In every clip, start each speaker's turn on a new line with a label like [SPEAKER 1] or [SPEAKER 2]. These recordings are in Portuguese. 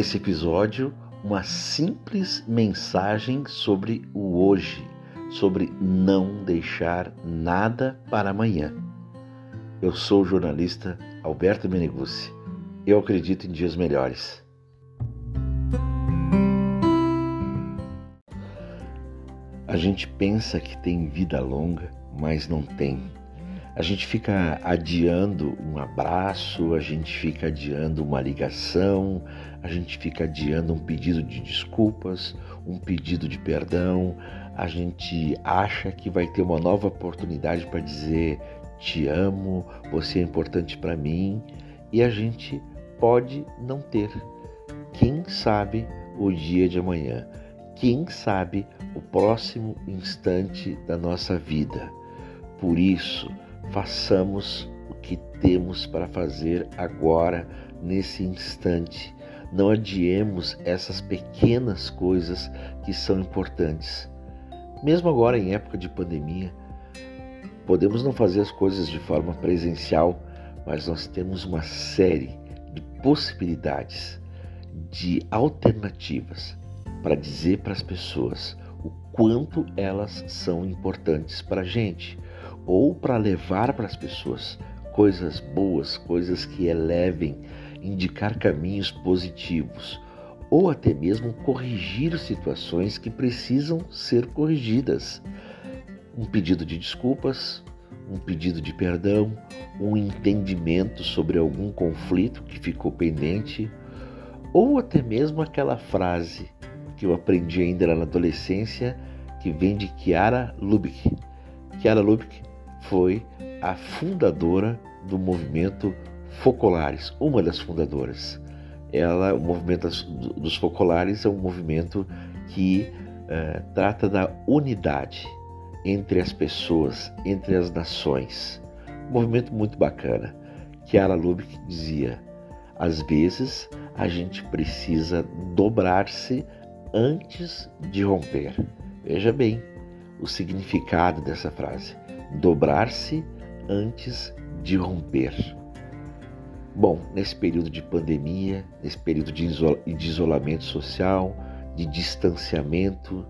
[SPEAKER 1] Nesse episódio, uma simples mensagem sobre o hoje, sobre não deixar nada para amanhã. Eu sou o jornalista Alberto Meneguzzi. Eu acredito em dias melhores. A gente pensa que tem vida longa, mas não tem. A gente fica adiando um abraço, a gente fica adiando uma ligação, a gente fica adiando um pedido de desculpas, um pedido de perdão, a gente acha que vai ter uma nova oportunidade para dizer te amo, você é importante para mim e a gente pode não ter. Quem sabe o dia de amanhã? Quem sabe o próximo instante da nossa vida? Por isso, façamos o que temos para fazer agora, nesse instante. Não adiemos essas pequenas coisas que são importantes. Mesmo agora, em época de pandemia, podemos não fazer as coisas de forma presencial, mas nós temos uma série de possibilidades, de alternativas para dizer para as pessoas o quanto elas são importantes para a gente ou para levar para as pessoas coisas boas, coisas que elevem, indicar caminhos positivos ou até mesmo corrigir situações que precisam ser corrigidas. Um pedido de desculpas, um pedido de perdão, um entendimento sobre algum conflito que ficou pendente, ou até mesmo aquela frase que eu aprendi ainda na adolescência, que vem de Chiara Lubick. Chiara Lubick foi a fundadora do movimento Focolares, uma das fundadoras. Ela, o movimento dos Focolares é um movimento que uh, trata da unidade entre as pessoas, entre as nações. Um movimento muito bacana. Chiara Lubick dizia: às vezes a gente precisa dobrar-se antes de romper. Veja bem o significado dessa frase dobrar-se antes de romper. Bom, nesse período de pandemia, nesse período de, isolamento social, de distanciamento,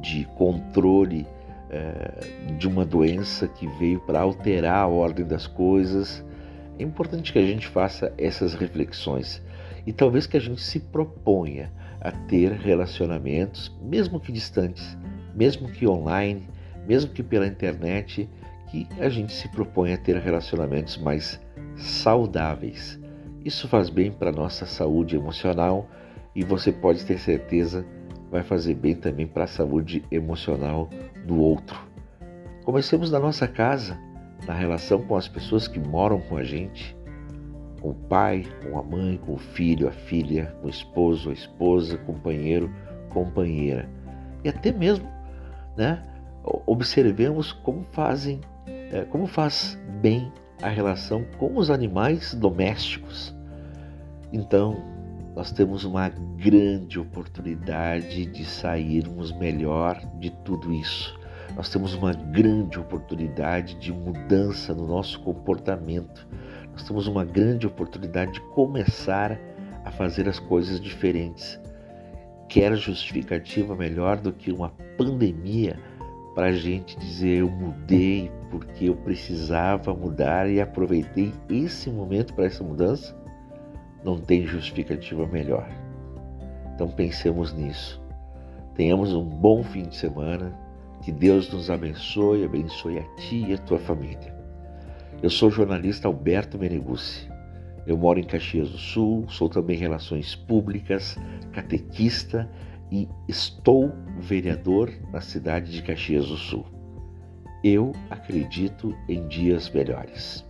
[SPEAKER 1] de controle é, de uma doença que veio para alterar a ordem das coisas, é importante que a gente faça essas reflexões e talvez que a gente se proponha a ter relacionamentos, mesmo que distantes, mesmo que online, mesmo que pela internet, que a gente se propõe a ter relacionamentos mais saudáveis. Isso faz bem para a nossa saúde emocional e você pode ter certeza vai fazer bem também para a saúde emocional do outro. Comecemos na nossa casa, na relação com as pessoas que moram com a gente, com o pai, com a mãe, com o filho, a filha, com o esposo, a esposa, companheiro, companheira. E até mesmo, né, observemos como fazem é, como faz bem a relação com os animais domésticos. Então, nós temos uma grande oportunidade de sairmos melhor de tudo isso. Nós temos uma grande oportunidade de mudança no nosso comportamento. Nós temos uma grande oportunidade de começar a fazer as coisas diferentes. Quer justificativa melhor do que uma pandemia para a gente dizer eu mudei porque eu precisava mudar e aproveitei esse momento para essa mudança, não tem justificativa melhor. Então pensemos nisso. Tenhamos um bom fim de semana. Que Deus nos abençoe, abençoe a ti e a tua família. Eu sou o jornalista Alberto Meneguzzi. Eu moro em Caxias do Sul, sou também Relações Públicas, catequista e estou vereador na cidade de Caxias do Sul. Eu acredito em dias melhores.